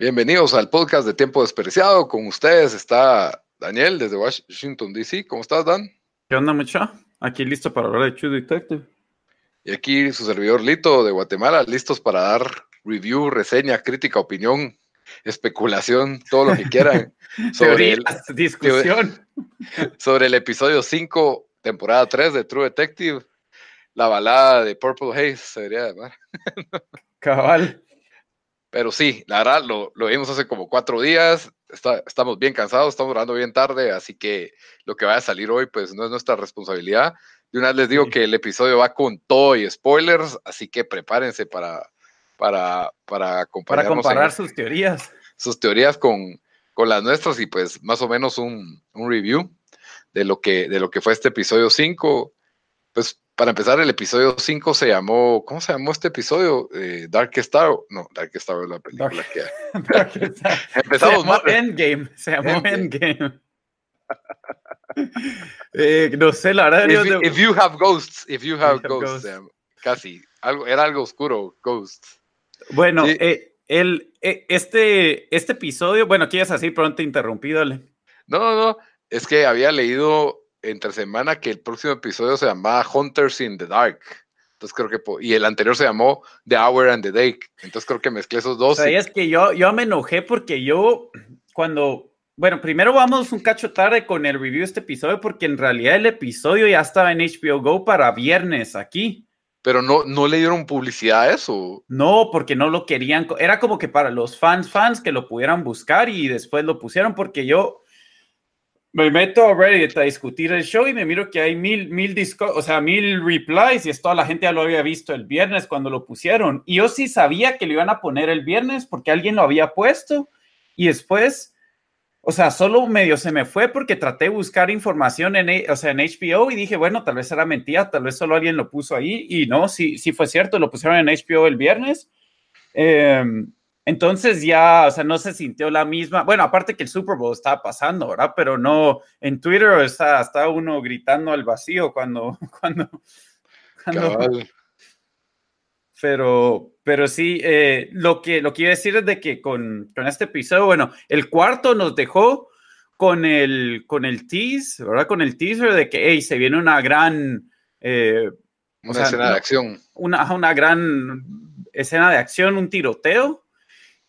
Bienvenidos al podcast de Tiempo Desperdiciado. Con ustedes está Daniel desde Washington, D.C. ¿Cómo estás, Dan? ¿Qué onda, mucha? Aquí listo para hablar de True Detective. Y aquí su servidor Lito de Guatemala, listos para dar review, reseña, crítica, opinión, especulación, todo lo que quieran sobre el, discusión. sobre el episodio 5, temporada 3 de True Detective, la balada de Purple Haze, se debería llamar. Cabal. Pero sí, la verdad, lo, lo vimos hace como cuatro días. estamos bien cansados, estamos orando bien tarde, así que lo que vaya a salir hoy, pues no es nuestra responsabilidad. De una vez les digo que el episodio va con todo y spoilers, así que prepárense para, para, para, para comparar sus teorías. Sus teorías con, con las nuestras y pues más o menos un, un review de lo, que, de lo que fue este episodio 5. Pues para empezar, el episodio 5 se llamó, ¿cómo se llamó este episodio? Eh, Dark Star, no, Dark Star es la película que Empezamos se Endgame, se llamó Endgame. eh, no sé, la verdad. If, if, you have ghosts, if you have, ghosts, casi, algo, era algo oscuro, ghosts. Bueno, eh, el, este, este episodio, bueno, quieres así pronto interrumpido. No, no, no, es que había leído entre semana que el próximo episodio se llamaba Hunters in the Dark. Entonces creo que, y el anterior se llamó The Hour and the Day. Entonces creo que mezclé esos dos. O sea, es que yo, yo me enojé porque yo, cuando, bueno, primero vamos un cacho tarde con el review de este episodio porque en realidad el episodio ya estaba en HBO Go para viernes aquí. Pero no, no le dieron publicidad a eso. No, porque no lo querían. Era como que para los fans, fans que lo pudieran buscar y después lo pusieron porque yo, me meto a Reddit a discutir el show y me miro que hay mil, mil discos, o sea, mil replies y es toda la gente ya lo había visto el viernes cuando lo pusieron. Y yo sí sabía que lo iban a poner el viernes porque alguien lo había puesto y después, o sea, solo medio se me fue porque traté de buscar información en, o sea, en HBO y dije, bueno, tal vez era mentira, tal vez solo alguien lo puso ahí y no, sí, sí fue cierto, lo pusieron en HBO el viernes. Eh, entonces ya, o sea, no se sintió la misma. Bueno, aparte que el Super Bowl estaba pasando, ¿verdad? Pero no, en Twitter está, está uno gritando al vacío cuando, cuando, Pero, pero sí, eh, lo, que, lo que iba a decir es de que con, con, este episodio, bueno, el cuarto nos dejó con el, con el tease, ¿verdad? Con el teaser de que, hey, se viene una gran... Eh, una escena de acción. Una, una gran escena de acción, un tiroteo.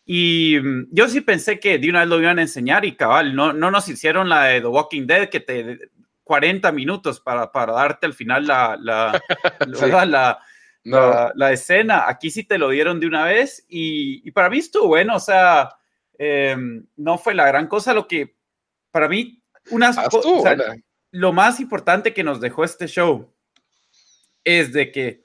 Y mm, yo sí pensé que de una vez lo iban a enseñar y cabal, no, no nos hicieron la de The Walking Dead que te 40 minutos para, para darte al final la, la, la, la, escena. Aquí sí te lo dieron de una vez y, y para mí estuvo bueno, o sea, em, no fue la gran cosa. Lo que para mí, unas ah, lo más importante que nos dejó este show es de que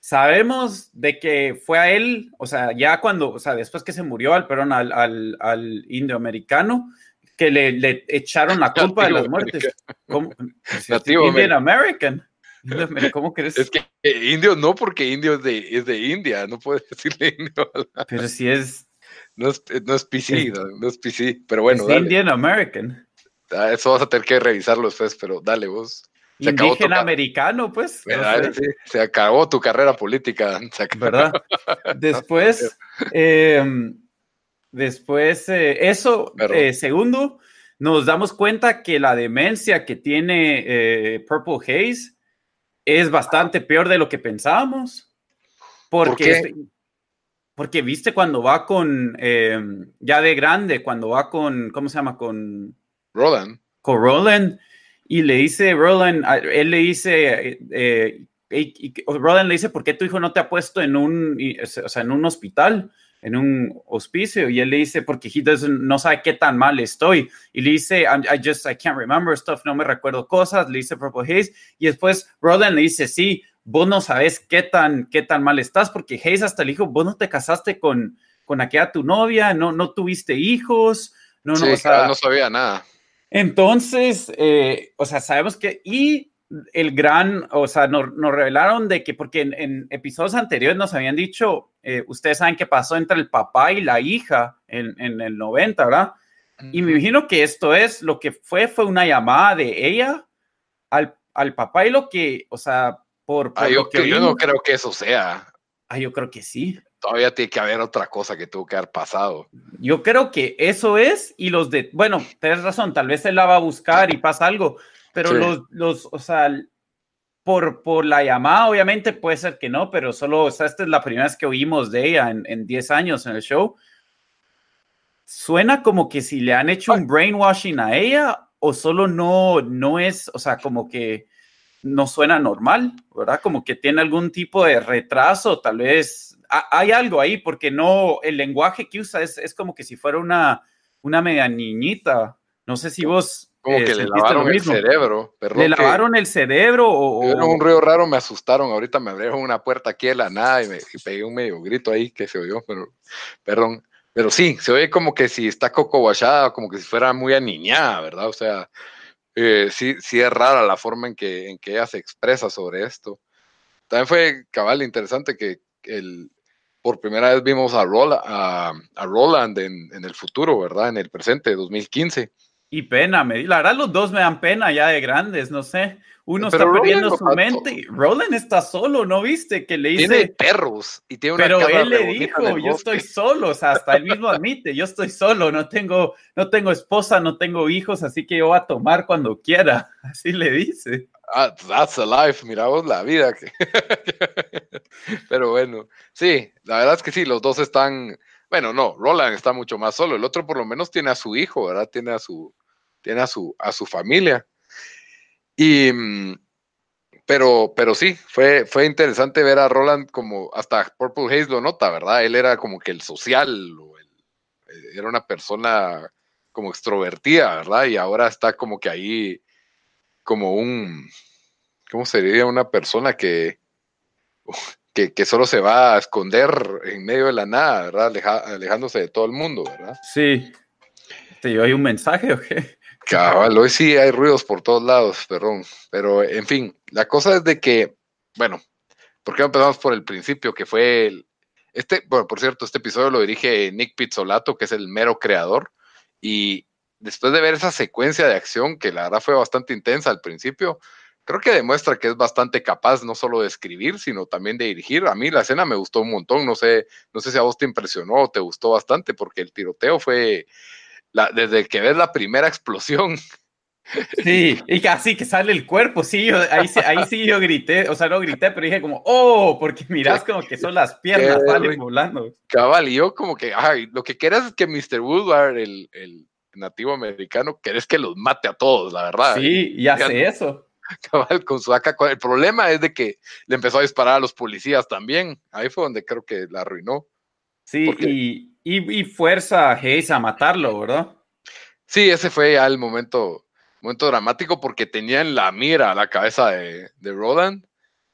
Sabemos de que fue a él, o sea, ya cuando, o sea, después que se murió al, perdón, al, al, al indioamericano, que le, le, echaron la culpa de las muertes. ¿Cómo? Nativo Indian American. ¿Cómo crees? Es que indio no, porque indio es de, es de India, no puedes decirle indio. Pero si es. No es, no es PC, no, es PC, pero bueno. Es Indian American. Ah, eso vas a tener que revisarlo después, pero dale vos indígena americano, pues. se acabó tu carrera política. ¿Verdad? Después, em, después, eh, eso, eh, segundo, nos damos cuenta que la demencia que tiene eh, Purple Haze es bastante peor de lo que pensábamos. Porque, porque viste cuando va con, em, ya de grande, cuando va con, ¿cómo se llama? Con Roland. Con Roland y le dice Roland, él le dice, eh, Roland le dice, ¿por qué tu hijo no te ha puesto en un, o sea, en un hospital, en un hospicio? Y él le dice, porque he no sabe qué tan mal estoy. Y le dice, I, just, I can't remember stuff, no me recuerdo cosas, le dice Purple Haze. Y después Roland le dice, sí, vos no sabes qué tan, qué tan mal estás, porque Hayes hasta le dijo, vos no te casaste con, con aquella tu novia, no, no tuviste hijos. No, no, no sabía nada. Entonces, eh, o sea, sabemos que, y el gran, o sea, nos, revelaron de que, porque en, episodios anteriores nos habían dicho, eh, ustedes saben qué pasó entre el papá y la hija en, en el 90, ¿verdad? Y me imagino que esto es, lo que fue, fue una llamada de ella al, al papá y lo que, o sea, por... ah, yo, yo no creo que eso sea. Ah, yo creo que sí. Todavía tiene que haber otra cosa que tuvo que haber pasado. Yo creo que eso es, y los de, bueno, tienes razón, tal vez él la va a buscar y pasa algo, pero los, los, o sea, por, por la llamada, obviamente puede ser que no, pero solo, o sea, esta es la primera vez que oímos de ella en 10 años en el show. Suena como que si le han hecho un brainwashing a ella o solo no, no es, o sea, como que no suena normal, ¿verdad? Como que tiene algún tipo de retraso, tal vez hay algo ahí, porque no, el lenguaje que usa es, es como que si fuera una, una media niñita. No sé si vos como eh, que le lavaron el cerebro. ¿Le lavaron el cerebro o...? un ruido raro, me asustaron. Ahorita me abrieron una puerta aquí de la nada y me pegué un medio grito ahí que se oyó, pero perdón. Pero sí, se oye como que si está coco guachada, como que si fuera muy aniñada, ¿verdad? O sea, eh, sí, sí es rara la forma en que, en que ella se expresa sobre esto. También fue cabal interesante que el, por primera vez vimos a, Roland, a, Roland en, en, el futuro, ¿verdad? En el presente, 2015. Y pena, me, la verdad los dos me dan pena ya de grandes, no sé. Uno está perdiendo su mente. Roland está solo, ¿no viste? Que le dice. Tiene perros y tiene una Pero él le dijo, yo estoy solo, o sea, hasta él mismo admite, yo estoy solo, no tengo, no tengo esposa, no tengo hijos, así que yo voy a tomar cuando quiera. Así le dice. Ah, that's a life, miramos la vida. Pero bueno, sí, la verdad es que sí, los dos están. Bueno, no, Roland está mucho más solo. El otro por lo menos tiene a su hijo, ¿verdad? Tiene a su, tiene a su, a su familia. Y, mm, pero, pero sí, fue, fue interesante ver a Roland como hasta Purple Haze lo nota, ¿verdad? Él era como que el social, eh, era una persona como extrovertida, ¿verdad? Y ahora está como que ahí como un, ¿cómo sería? Una persona que, que, que, solo se va a esconder en medio de la nada, ¿verdad? alejándose de todo el mundo, ¿verdad? Sí. ¿Te dio ahí un mensaje o qué? Cabal, hoy sí hay ruidos por todos lados, perdón. Pero, en fin, la cosa es de que, bueno, ¿por qué empezamos por el principio? Que fue el, este, bueno, por cierto, este episodio lo dirige Nick Pizzolato, que es el mero creador. Y después de ver esa secuencia de acción, que la verdad fue bastante intensa al principio, creo que demuestra que es bastante capaz no solo de escribir, sino también de dirigir. A mí la escena me gustó un montón, no sé, no sé si a vos te impresionó o te gustó bastante, porque el tiroteo fue, desde que ves la primera explosión. Sí, y casi que sale el cuerpo, sí, ahí, ahí sí yo grité, o sea, no grité, pero dije como, oh, porque mirás como que son las piernas, salen volando. Cabal, y yo como que, ay, lo que quieras es que Mr. Woodward, el, el, nativo americano, querés que los mate a todos, la verdad. Sí, y hace eso. Cabal, con su AK, el problema es de que le empezó a disparar a los policías también, ahí fue donde creo que la arruinó. Sí, y y, fuerza a Hayes a matarlo, ¿verdad? Sí, ese fue ya el momento, momento dramático porque tenía en la mira la cabeza de, de Roland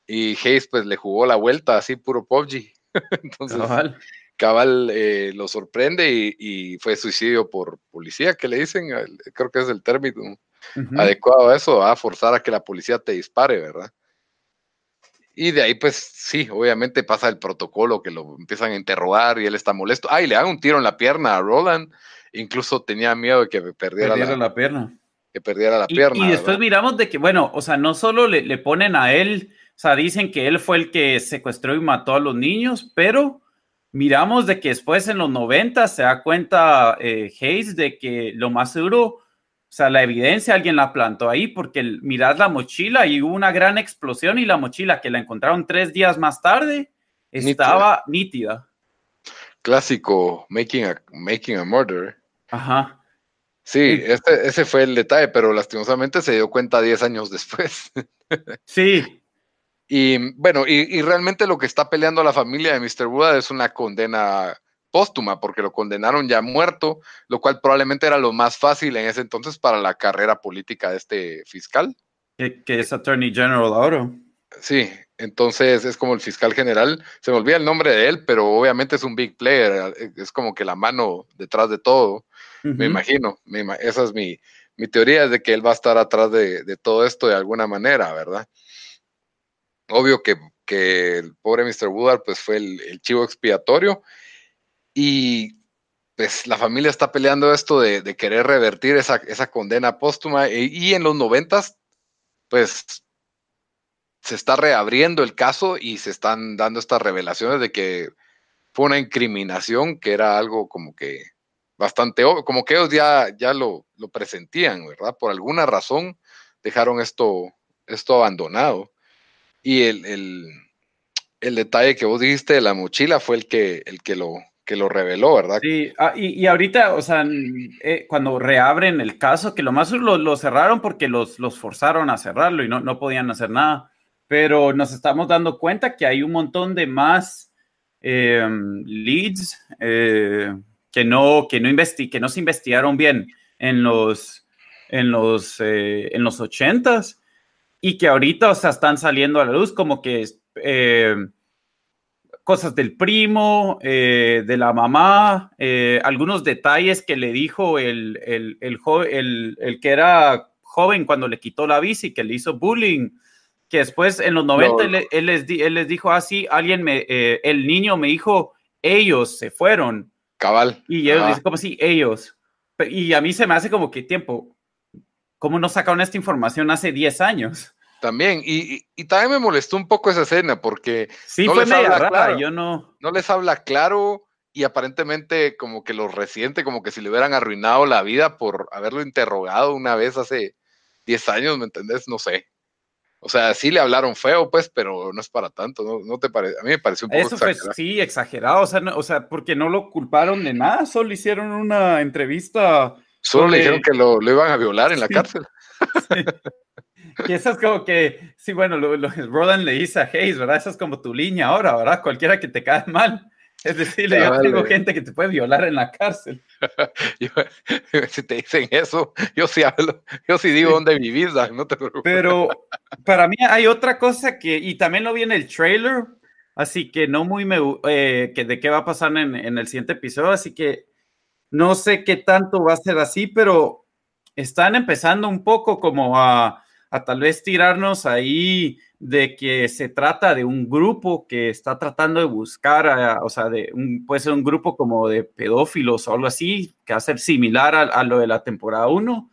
y Hayes pues le jugó la vuelta así puro PUBG. Entonces, cabal, eh, lo sorprende y, fue suicidio por policía, que le dicen, creo que es el término adecuado a eso, a forzar a que la policía te dispare, ¿verdad? Y de ahí, pues sí, obviamente pasa el protocolo que lo empiezan a interrogar y él está molesto. Ay, le dan un tiro en la pierna a Roland. Incluso tenía miedo de que perdiera, la, pierna. Que perdiera la pierna. Y después miramos de que, bueno, o sea, no solo le, le, ponen a él, o sea, dicen que él fue el que secuestró y mató a los niños, pero miramos de que después en los 90 se da cuenta eh, Hayes de que lo más seguro o sea, la evidencia alguien la plantó ahí porque mirad la mochila y hubo una gran explosión y la mochila que la encontraron tres días más tarde estaba nítida. Clásico, making a, making a murder. Ajá. Sí, este, ese fue el detalle, pero lastimosamente se dio cuenta diez años después. sí. Y bueno, y, y, realmente lo que está peleando la familia de Mr. Buda es una condena póstuma, porque lo condenaron ya muerto, lo cual probablemente era lo más fácil en ese entonces para la carrera política de este fiscal. Que, es Attorney General ahora. Sí, entonces es como el fiscal general, se me olvida el nombre de él, pero obviamente es un big player, es como que la mano detrás de todo, me imagino, esa es mi, mi teoría, es de que él va a estar atrás de, todo esto de alguna manera, ¿verdad? Obvio que, que el pobre Mr. Woodard pues fue el, el chivo expiatorio y pues la familia está peleando esto de, querer revertir esa, condena póstuma e, y, en los noventas, pues se está reabriendo el caso y se están dando estas revelaciones de que fue una incriminación que era algo como que bastante como que ellos ya, ya lo, lo presentían, ¿verdad? Por alguna razón dejaron esto, esto abandonado. Y el, el, el detalle que vos dijiste de la mochila fue el que, el que lo, que lo reveló, ¿verdad? Sí, ah, y, y, ahorita, o sea, eh, cuando reabren el caso, que lo más lo, lo, cerraron porque los, los forzaron a cerrarlo y no, no podían hacer nada, pero nos estamos dando cuenta que hay un montón de más eh, leads eh, que, no, que, no investi que no se investigaron bien en los, en los, eh, en los 80s y que ahorita, o sea, están saliendo a la luz como que eh, cosas del primo, eh, de la mamá, eh, algunos detalles que le dijo el, el, el, el, el, que era joven cuando le quitó la bici, que le hizo bullying, que después en los 90 no. él, él, les, él, les, dijo así, ah, alguien me, eh, el niño me dijo, ellos se fueron. Cabal. Y ellos dicen como si ellos. Y a mí se me hace como que tiempo, ¿cómo no sacaron esta información hace 10 años? También, y, y, y, también me molestó un poco esa escena porque sí, no fue les media habla rara, claro, yo no... no les habla claro y aparentemente como que lo resiente, como que si le hubieran arruinado la vida por haberlo interrogado una vez hace 10 años, ¿me entendés? No sé. O sea, sí le hablaron feo, pues, pero no es para tanto, ¿no, no te parece? A mí me pareció un poco Eso exagerado. Fue, sí, exagerado, o sea, no, o sea, porque no lo culparon de nada, solo hicieron una entrevista. Solo le dijeron que lo, lo, iban a violar en la sí. cárcel. Sí. Y eso es como que, sí, bueno, lo, lo Rodan le dice a Hayes, ¿verdad? Esa es como tu línea ahora, ¿verdad? Cualquiera que te cae mal. Es decir, yo vale. tengo gente que te puede violar en la cárcel. yo, si te dicen eso, yo sí hablo, yo sí digo sí. dónde vivís, no te preocupes. Pero para mí hay otra cosa que, y también lo vi en el trailer, así que no muy me, eh, que de qué va a pasar en, en el siguiente episodio, así que no sé qué tanto va a ser así, pero están empezando un poco como a a tal vez tirarnos ahí de que se trata de un grupo que está tratando de buscar, a, o sea, un, puede ser un grupo como de pedófilos o algo así, que va a ser similar a, a lo de la temporada 1,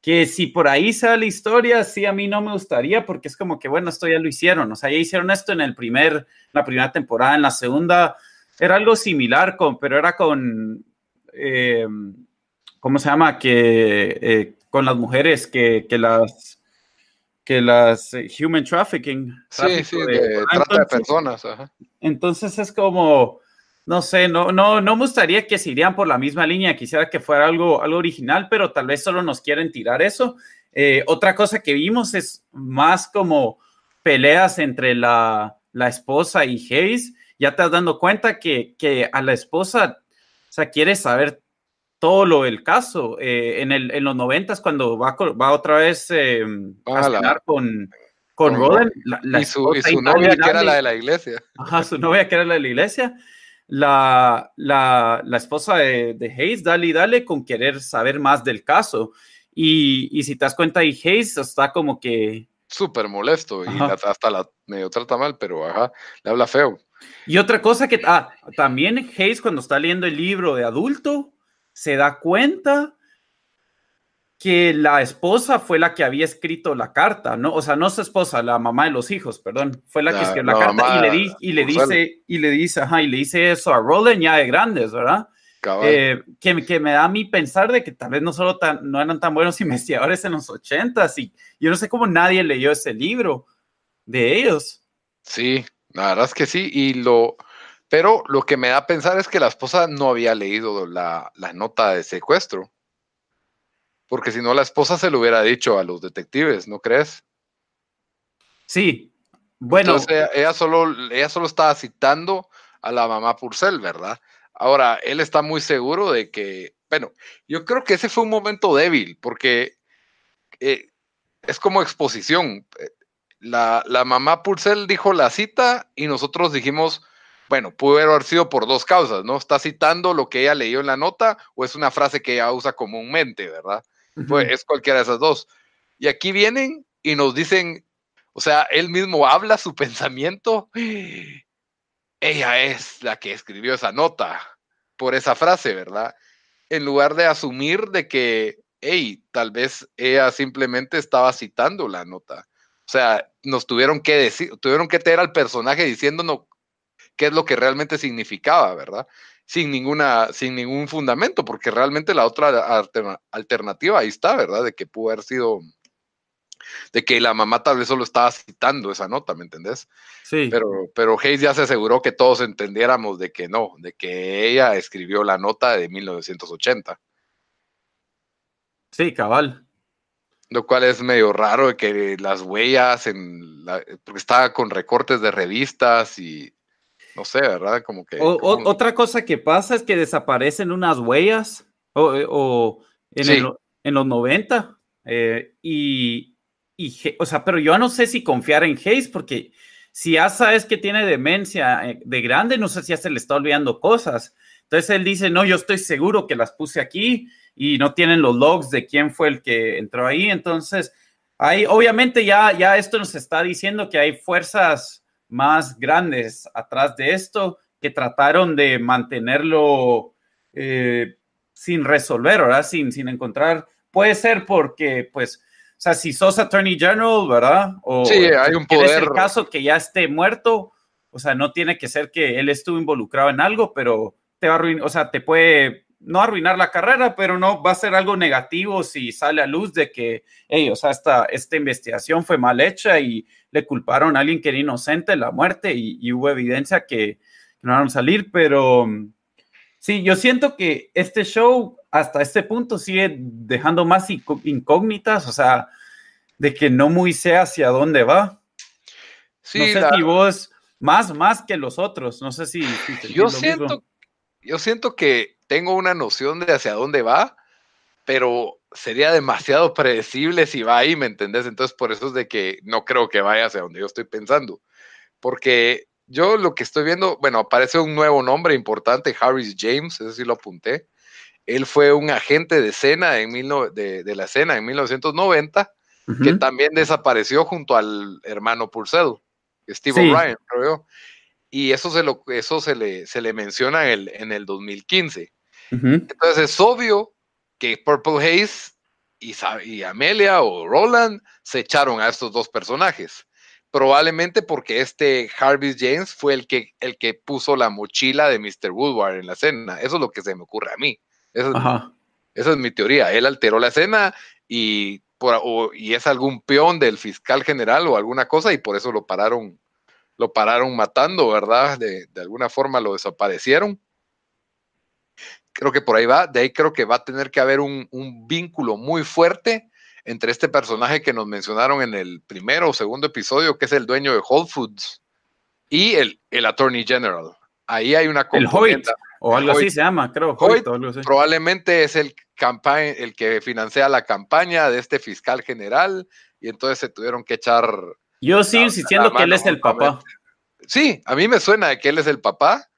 que si por ahí sale la historia, sí, a mí no me gustaría, porque es como que, bueno, esto ya lo hicieron, o sea, ya hicieron esto en el primer, la primera temporada, en la segunda era algo similar, con, pero era con, eh, ¿cómo se llama? Que eh, con las mujeres que, que las que las eh, human trafficking. Sí, sí, de, de trata entonces, de personas. Ajá. Entonces es como, no sé, no, no, no me gustaría que se irían por la misma línea, quisiera que fuera algo, algo original, pero tal vez solo nos quieren tirar eso. Eh, otra cosa que vimos es más como peleas entre la, la esposa y Hayes. Ya te has dando cuenta que, que a la esposa, sea, quiere saber todo lo del caso. Eh, en, el, en los noventas, cuando va, va otra vez eh, a cenar con, con Roden. La, la y su, y su novia, que era la de la iglesia. Ajá, su novia, que era la de la iglesia. La, la, la esposa de, de, Hayes, dale y dale, con querer saber más del caso. Y, y si te das cuenta, y Hayes está como que... Súper molesto y hasta la medio trata mal, pero ajá, le habla feo. Y otra cosa que, ah, también Hayes cuando está leyendo el libro de adulto, se da cuenta que la esposa fue la que había escrito la carta, ¿no? O sea, no su esposa, la mamá de los hijos, perdón, fue la, la que escribió la, la carta y le, di, y le dice, y le dice, ajá, y le dice eso a Roland ya de grandes, ¿verdad? Eh, que, que, me da a mí pensar de que tal vez no solo tan, no eran tan buenos investigadores en los ochentas y yo no sé cómo nadie leyó ese libro de ellos. Sí, la verdad es que sí, y lo, pero lo que me da a pensar es que la esposa no había leído la, la nota de secuestro. Porque si no, la esposa se lo hubiera dicho a los detectives, ¿no crees? Sí. Bueno. Entonces ella, solo, ella solo estaba citando a la mamá Purcell, ¿verdad? Ahora, él está muy seguro de que, bueno, yo creo que ese fue un momento débil, porque eh, es como exposición. La, la mamá Purcell dijo la cita y nosotros dijimos, bueno, pudo haber sido por dos causas, ¿no? Está citando lo que ella leyó en la nota o es una frase que ella usa comúnmente, ¿verdad? Uh -huh. Pues es cualquiera de esas dos. Y aquí vienen y nos dicen, o sea, él mismo habla su pensamiento. Ella es la que escribió esa nota por esa frase, ¿verdad? En lugar de asumir de que, hey, tal vez ella simplemente estaba citando la nota. O sea, nos tuvieron que decir, tuvieron que tener al personaje diciéndonos qué es lo que realmente significaba, ¿verdad? Sin, ninguna, sin ningún fundamento, porque realmente la otra alternativa ahí está, ¿verdad? De que pudo haber sido, de que la mamá tal vez solo estaba citando esa nota, ¿me entendés? Sí. Pero, pero Hayes ya se aseguró que todos entendiéramos de que no, de que ella escribió la nota de 1980. Sí, cabal. Lo cual es medio raro que las huellas, en la, porque estaba con recortes de revistas y no sé, ¿verdad? Como que. O, otra cosa que pasa es que desaparecen unas huellas o, o en, el, en, los 90 eh, y, y, o sea, pero yo no sé si confiar en Hayes porque si ya sabes que tiene demencia eh, de grande, no sé si ya se le está olvidando cosas. Entonces él dice, no, yo estoy seguro que las puse aquí y no tienen los logs de quién fue el que entró ahí. Entonces, ahí obviamente ya, ya esto nos está diciendo que hay fuerzas más grandes atrás de esto que trataron de mantenerlo eh, sin resolver, ¿verdad? Sin, sin encontrar. Puede ser porque, pues, o sea, si sos Attorney General, ¿verdad? O sí, hay un poder. Es el caso que ya esté muerto, o sea, no tiene que ser que él estuvo involucrado en algo, pero te va a arruinar, o sea, te puede no arruinar la carrera, pero no va a ser algo negativo si sale a luz de que, hey, o sea, esta, esta investigación fue mal hecha y le culparon a alguien que era inocente la muerte y, hubo evidencia que, no van a salir, pero sí, yo siento que este show hasta este punto sigue dejando más incógnitas, o sea, de que no muy sé hacia dónde va. Sí, no sé si vos más, más que los otros, no sé si... yo siento, yo siento que tengo una noción de hacia dónde va, pero sería demasiado predecible si va ahí, ¿me entendés? Entonces, por eso es de que no creo que vaya hacia donde yo estoy pensando. Porque yo lo que estoy viendo, bueno, aparece un nuevo nombre importante, Harris James, ese sí lo apunté. Él fue un agente de escena en mil de, de, la escena en 1990, que también desapareció junto al hermano Purcell, Steve O'Brien, creo yo. Y eso se, lo, eso se, le, se le menciona en el, en el 2015. Entonces es obvio que Purple Haze y, y, Amelia o Roland se echaron a estos dos personajes. Probablemente porque este Harvey James fue el que, el que puso la mochila de Mr. Woodward en la escena. Eso es lo que se me ocurre a mí. Esa es, mi teoría. Él alteró la escena y, por, y es algún peón del fiscal general o alguna cosa y por eso lo pararon, lo pararon matando, ¿verdad? De, de alguna forma lo desaparecieron creo que por ahí va, de ahí creo que va a tener que haber un, vínculo muy fuerte entre este personaje que nos mencionaron en el primero o segundo episodio, que es el dueño de Whole Foods, y el, el Attorney General. Ahí hay una El Hoyt, o algo así se llama, creo. Hoyt, probablemente es el, el que financia la campaña de este fiscal general, y entonces se tuvieron que echar... Yo sigo insistiendo que él es el papá. Sí, a mí me suena que él es el papá,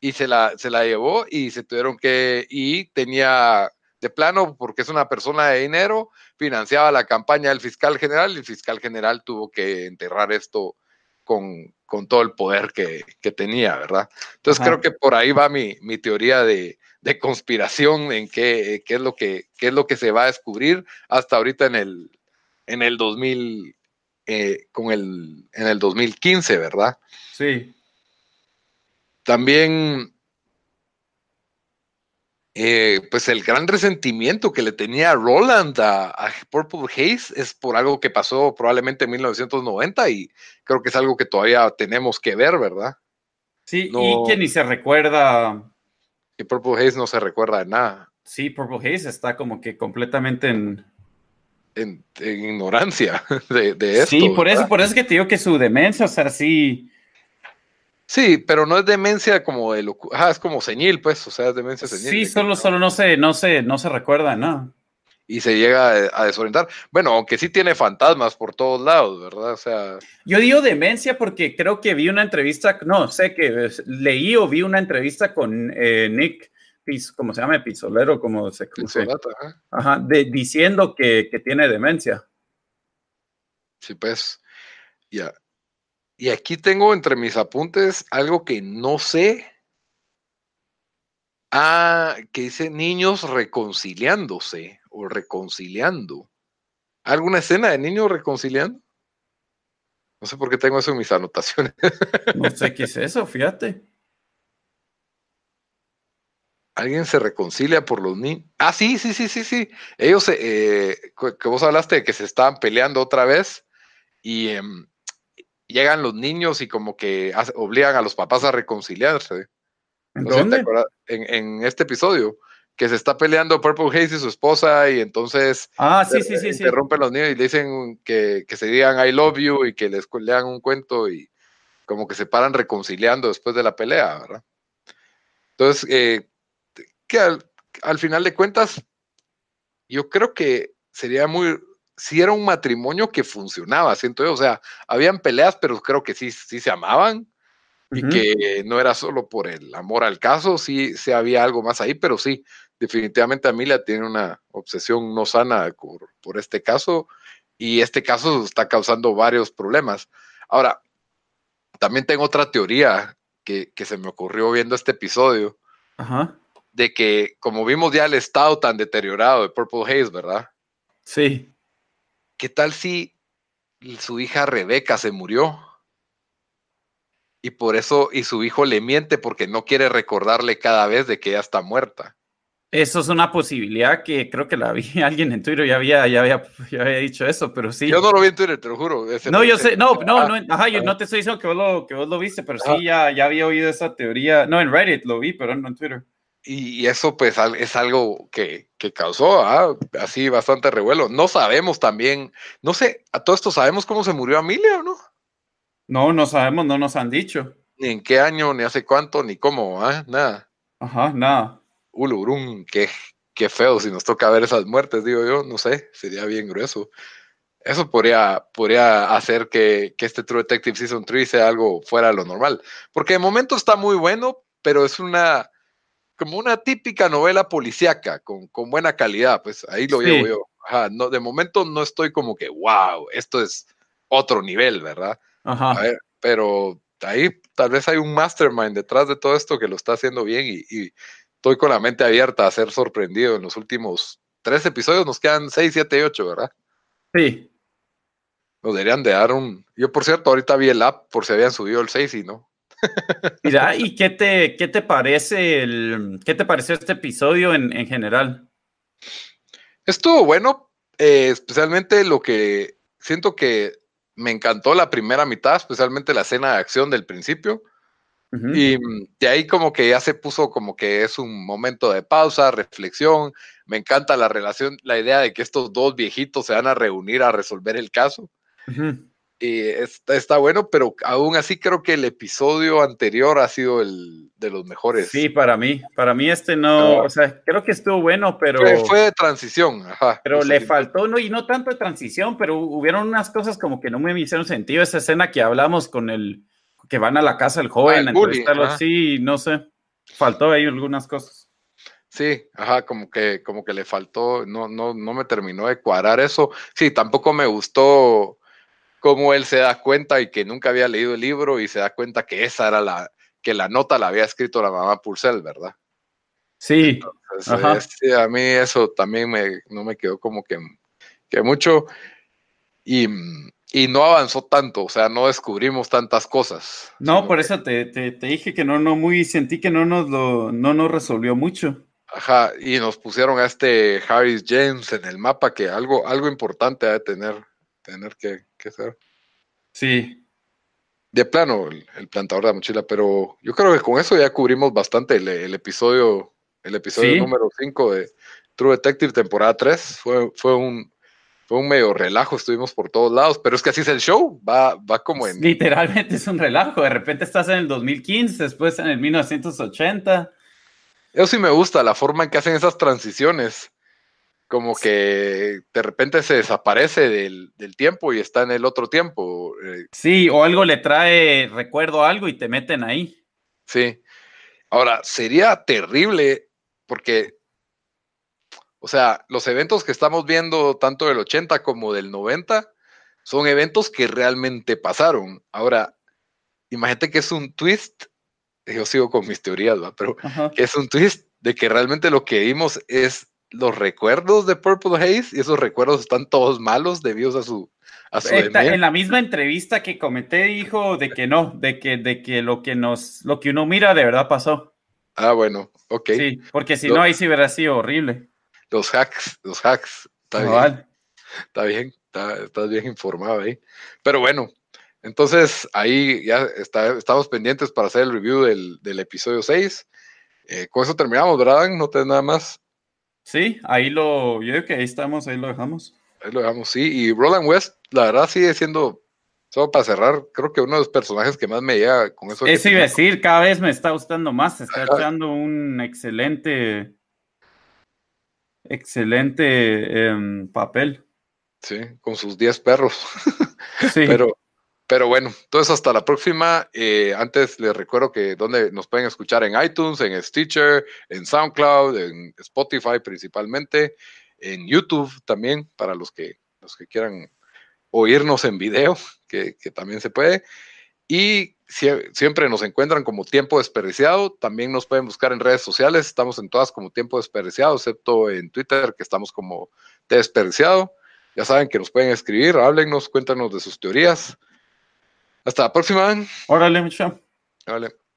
y se la, se la llevó y se tuvieron que, y tenía de plano, porque es una persona de dinero, financiaba la campaña del fiscal general y el fiscal general tuvo que enterrar esto con, con todo el poder que, que tenía, ¿verdad? Entonces creo que por ahí va mi, mi teoría de, de, conspiración en qué, qué, es lo que, qué es lo que se va a descubrir hasta ahorita en el, en el 2000, eh, con el, en el 2015, ¿verdad? Sí. También, eh, pues el gran resentimiento que le tenía Roland a, Purple Haze es por algo que pasó probablemente en 1990 y creo que es algo que todavía tenemos que ver, ¿verdad? Sí, y que ni se recuerda. Que Purple Haze no se recuerda de nada. Sí, Purple Haze está como que completamente en, en, ignorancia de, de, esto. Sí, por eso, por eso es que te digo que su demencia, o sea, sí, Sí, pero no es demencia como de ah, es como señil, pues, o sea, es demencia señil. Sí, solo, solo no se, no se, no se recuerda, ¿no? Y se llega a, desorientar. Bueno, aunque sí tiene fantasmas por todos lados, ¿verdad? O sea. Yo digo demencia porque creo que vi una entrevista, no, sé que leí o vi una entrevista con eh, Nick, ¿cómo se llama? Pisolero, como se Pisolata, Ajá, de, diciendo que, que tiene demencia. Sí, pues, ya. Y aquí tengo entre mis apuntes algo que no sé. Ah, que dice niños reconciliándose o reconciliando. ¿Alguna escena de niños reconciliando? No sé por qué tengo eso en mis anotaciones. No sé qué es eso, fíjate. Alguien se reconcilia por los niños. Ah, sí, sí, sí, sí, sí. Ellos, eh, que vos hablaste de que se estaban peleando otra vez y em, llegan los niños y como que obligan a los papás a reconciliarse. ¿En dónde? en, este episodio, que se está peleando Purple Haze y su esposa y entonces ah, sí, sí, sí, interrumpen los niños y le dicen que, se digan I love you y que les lean un cuento y como que se paran reconciliando después de la pelea, ¿verdad? Entonces, eh, que al, final de cuentas, yo creo que sería muy, si era un matrimonio que funcionaba, siento yo, o sea, habían peleas, pero creo que sí, sí se amaban y que no era solo por el amor al caso, sí, sí había algo más ahí, pero sí, definitivamente Amelia tiene una obsesión no sana por, por este caso y este caso está causando varios problemas. Ahora, también tengo otra teoría que, que se me ocurrió viendo este episodio. Ajá de que, como vimos ya el estado tan deteriorado de Purple Haze, ¿verdad? Sí. ¿Qué tal si su hija Rebeca se murió? Y por eso, y su hijo le miente porque no quiere recordarle cada vez de que ella está muerta. Eso es una posibilidad que creo que la vi alguien en Twitter ya había, ya había, ya había dicho eso, pero sí. Yo no lo vi en Twitter, te lo juro. no, yo sé, no, no, no, ajá, yo no te estoy diciendo que vos lo, que vos lo viste, pero sí ya, ya había oído esa teoría. No, en Reddit lo vi, pero no en Twitter y, eso pues es algo que, causó ¿ah? así bastante revuelo. No sabemos también, no sé, a todo esto sabemos cómo se murió Amelia o no. No, no sabemos, no nos han dicho. Ni en qué año, ni hace cuánto, ni cómo, ¿ah? nada. Ajá, nada. Ulurum, qué, qué feo si nos toca ver esas muertes, digo yo, no sé, sería bien grueso. Eso podría, podría hacer que, que este True Detective Season 3 sea algo fuera de lo normal. Porque de momento está muy bueno, pero es una como una típica novela policíaca con, buena calidad, pues ahí lo veo yo. Ajá, no, de momento no estoy como que, wow, esto es otro nivel, ¿verdad? Ajá. A ver, pero ahí tal vez hay un mastermind detrás de todo esto que lo está haciendo bien y, estoy con la mente abierta a ser sorprendido en los últimos tres episodios, nos quedan seis, siete y ocho, ¿verdad? Sí. Nos deberían de dar un... Yo, por cierto, ahorita vi el app por si habían subido el 6 y no. Mira, ¿y qué te, qué te parece el, qué te pareció este episodio en, general? Estuvo bueno, eh, especialmente lo que siento que me encantó la primera mitad, especialmente la escena de acción del principio. Y de ahí como que ya se puso como que es un momento de pausa, reflexión. Me encanta la relación, la idea de que estos dos viejitos se van a reunir a resolver el caso y está, está, bueno, pero aún así creo que el episodio anterior ha sido el de los mejores. Sí, para mí, para mí este no, o sea, creo que estuvo bueno, pero... Fue, de transición, ajá. Pero le faltó, no, y no tanto de transición, pero hubieron unas cosas como que no me hicieron sentido, esa escena que hablamos con el, que van a la casa del joven, ah, sí, no sé, faltó ahí algunas cosas. Sí, ajá, como que, como que le faltó, no, no, no me terminó de cuadrar eso. Sí, tampoco me gustó cómo él se da cuenta y que nunca había leído el libro y se da cuenta que esa era la, que la nota la había escrito la mamá Purcell, ¿verdad? Sí. Este, a mí eso también me, no me quedó como que, que mucho y, y, no avanzó tanto, o sea, no descubrimos tantas cosas. No, por eso te, te, te, dije que no, no muy, sentí que no nos lo, no nos resolvió mucho. Ajá, y nos pusieron a este Harris James en el mapa que algo, algo importante ha de tener tener que, que hacer. Sí. De plano, el, plantador de la mochila, pero yo creo que con eso ya cubrimos bastante el, episodio, el episodio número 5 de True Detective temporada 3. Fue, fue un fue un medio relajo, estuvimos por todos lados, pero es que así es el show, va, va como en... Literalmente es un relajo, de repente estás en el 2015, después en el 1980. Eso sí me gusta, la forma en que hacen esas transiciones como que de repente se desaparece del, tiempo y está en el otro tiempo. Eh. Sí, o algo le trae recuerdo a algo y te meten ahí. Sí. Ahora, sería terrible porque, o sea, los eventos que estamos viendo, tanto del 80 como del 90, son eventos que realmente pasaron. Ahora, imagínate que es un twist, yo sigo con mis teorías, ¿va? pero es un twist de que realmente lo que vimos es los recuerdos de Purple Haze y esos recuerdos están todos malos debido a su, en la misma entrevista que comenté dijo de que no, de que, de que lo que nos, lo que uno mira de verdad pasó. Ah, bueno, ok. Sí, porque si no, ahí sí hubiera sido horrible. Los hacks, los hacks. Está bien. Está bien, estás bien informado ahí. Pero bueno, entonces ahí ya está, estamos pendientes para hacer el review del, episodio 6. Eh, con eso terminamos, ¿verdad? No tenés nada más. Sí, ahí lo, yo creo que ahí estamos, ahí lo dejamos. Ahí lo dejamos, sí. Y Roland West, la verdad, sigue siendo, solo para cerrar, creo que uno de los personajes que más me llega con eso. Eso iba decir, cada vez me está gustando más, está echando un excelente, excelente em, papel. Sí, con sus 10 perros. Sí. pero, pero bueno, entonces hasta la próxima. Eh, antes les recuerdo que donde nos pueden escuchar en iTunes, en Stitcher, en SoundCloud, en Spotify principalmente, en YouTube también, para los que, los que quieran oírnos en video, que, también se puede. Y siempre nos encuentran como tiempo desperdiciado. También nos pueden buscar en redes sociales. Estamos en todas como tiempo desperdiciado, excepto en Twitter, que estamos como desperdiciado. Ya saben que nos pueden escribir, háblennos, cuéntanos de sus teorías. Hasta la próxima. Órale, mucho. Órale.